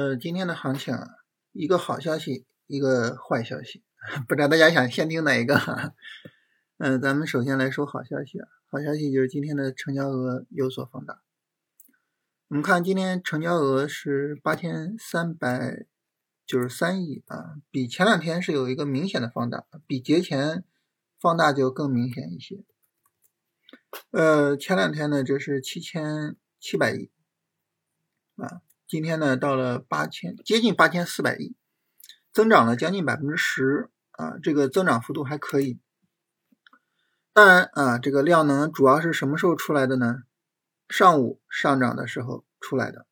呃，今天的行情啊，一个好消息，一个坏消息，不知道大家想先听哪一个？嗯，咱们首先来说好消息啊，好消息就是今天的成交额有所放大。我们看今天成交额是八千三百九十三亿啊，比前两天是有一个明显的放大，比节前放大就更明显一些。呃，前两天呢，这是七千七百亿啊。今天呢，到了八千，接近八千四百亿，增长了将近百分之十啊，这个增长幅度还可以。当然啊，这个量能主要是什么时候出来的呢？上午上涨的时候出来的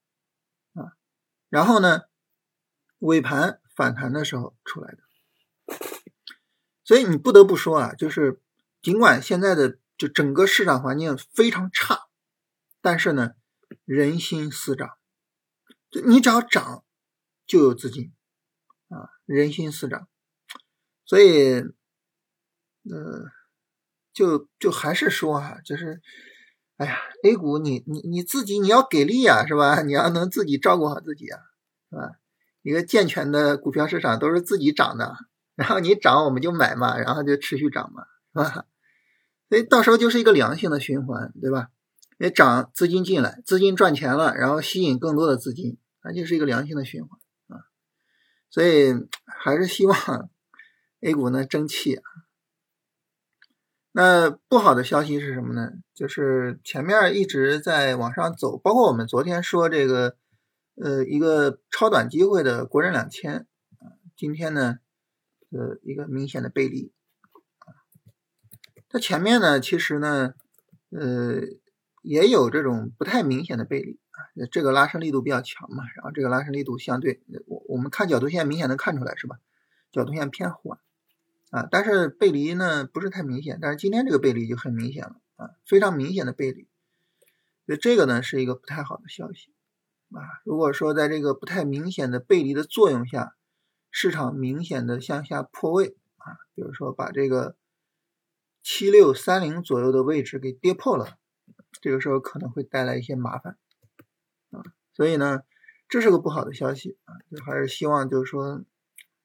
啊，然后呢，尾盘反弹的时候出来的。所以你不得不说啊，就是尽管现在的就整个市场环境非常差，但是呢，人心思涨。就你只要涨，就有资金啊，人心思涨，所以，呃，就就还是说啊，就是，哎呀，A 股你你你自己你要给力啊，是吧？你要能自己照顾好自己啊，是吧？一个健全的股票市场都是自己涨的，然后你涨我们就买嘛，然后就持续涨嘛，是吧？所以到时候就是一个良性的循环，对吧？也涨，资金进来，资金赚钱了，然后吸引更多的资金，那就是一个良性的循环啊。所以还是希望 A 股呢争气啊。那不好的消息是什么呢？就是前面一直在往上走，包括我们昨天说这个呃一个超短机会的国证两千啊，今天呢呃一个明显的背离啊。它前面呢其实呢呃。也有这种不太明显的背离啊，这个拉升力度比较强嘛，然后这个拉升力度相对我我们看角度线明显能看出来是吧？角度线偏缓啊，但是背离呢不是太明显，但是今天这个背离就很明显了啊，非常明显的背离，所以这个呢是一个不太好的消息啊。如果说在这个不太明显的背离的作用下，市场明显的向下破位啊，比如说把这个七六三零左右的位置给跌破了。这个时候可能会带来一些麻烦啊，所以呢，这是个不好的消息啊，就还是希望就是说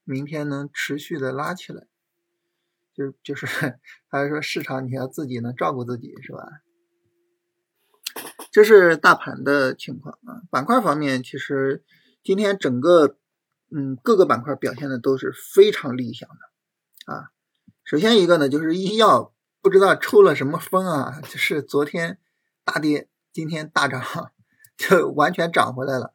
明天能持续的拉起来，就就是还是说市场你要自己能照顾自己是吧？这是大盘的情况啊，板块方面其实今天整个嗯各个板块表现的都是非常理想的啊，首先一个呢就是医药不知道抽了什么风啊，就是昨天。大跌，今天大涨，就完全涨回来了，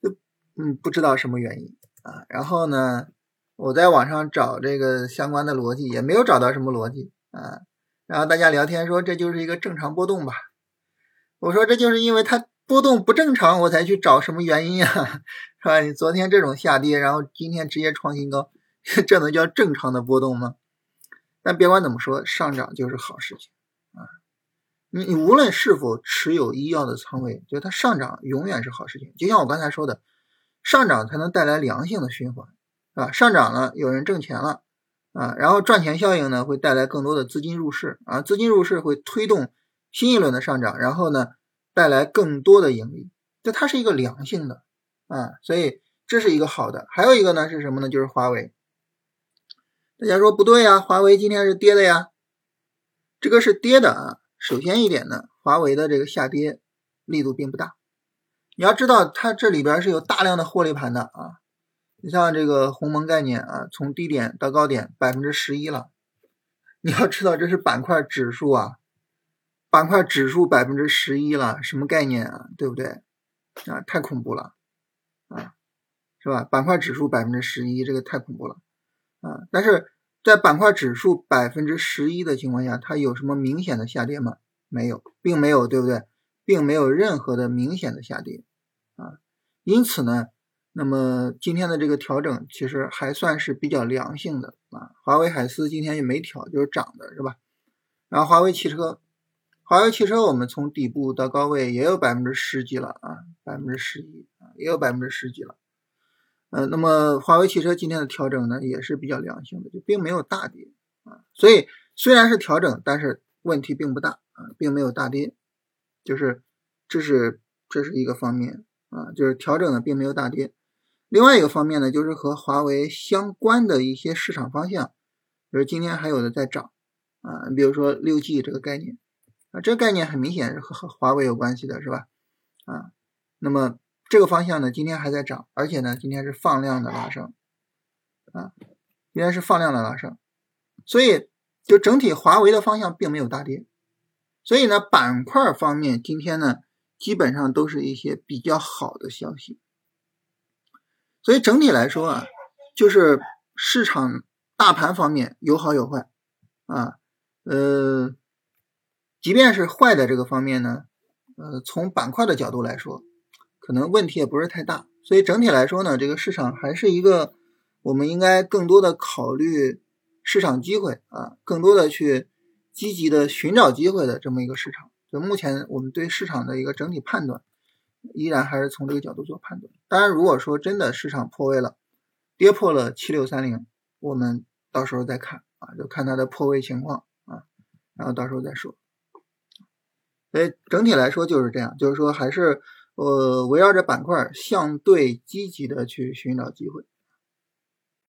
就嗯不知道什么原因啊。然后呢，我在网上找这个相关的逻辑，也没有找到什么逻辑啊。然后大家聊天说这就是一个正常波动吧。我说这就是因为它波动不正常，我才去找什么原因啊，是吧？你昨天这种下跌，然后今天直接创新高，这能叫正常的波动吗？但别管怎么说，上涨就是好事情。你你无论是否持有医药的仓位，就它上涨永远是好事情。就像我刚才说的，上涨才能带来良性的循环，啊，上涨了有人挣钱了，啊，然后赚钱效应呢会带来更多的资金入市，啊，资金入市会推动新一轮的上涨，然后呢带来更多的盈利，就它是一个良性的，啊，所以这是一个好的。还有一个呢是什么呢？就是华为。大家说不对呀，华为今天是跌的呀，这个是跌的啊。首先一点呢，华为的这个下跌力度并不大。你要知道，它这里边是有大量的获利盘的啊。你像这个鸿蒙概念啊，从低点到高点百分之十一了。你要知道，这是板块指数啊，板块指数百分之十一了，什么概念啊？对不对？啊，太恐怖了啊，是吧？板块指数百分之十一，这个太恐怖了啊。但是。在板块指数百分之十一的情况下，它有什么明显的下跌吗？没有，并没有，对不对？并没有任何的明显的下跌啊。因此呢，那么今天的这个调整其实还算是比较良性的啊。华为海思今天也没调，就是涨的，是吧？然后华为汽车，华为汽车我们从底部到高位也有百分之十几了啊，百分之十一啊，也有百分之十几了。呃，那么华为汽车今天的调整呢，也是比较良性的，就并没有大跌啊。所以虽然是调整，但是问题并不大啊，并没有大跌，就是这是这是一个方面啊，就是调整呢并没有大跌。另外一个方面呢，就是和华为相关的一些市场方向，就是今天还有的在涨啊，比如说六 G 这个概念啊，这个概念很明显是和和华为有关系的，是吧？啊，那么这个方向呢，今天还在涨，而且呢，今天是放量的拉升啊，今天是放量的拉升，所以就整体华为的方向并没有大跌，所以呢，板块方面今天呢，基本上都是一些比较好的消息。所以整体来说啊，就是市场大盘方面有好有坏啊，呃，即便是坏的这个方面呢，呃，从板块的角度来说，可能问题也不是太大。所以整体来说呢，这个市场还是一个我们应该更多的考虑市场机会啊，更多的去积极的寻找机会的这么一个市场。就目前我们对市场的一个整体判断。依然还是从这个角度做判断。当然，如果说真的市场破位了，跌破了七六三零，我们到时候再看啊，就看它的破位情况啊，然后到时候再说。所以整体来说就是这样，就是说还是呃围绕着板块相对积极的去寻找机会。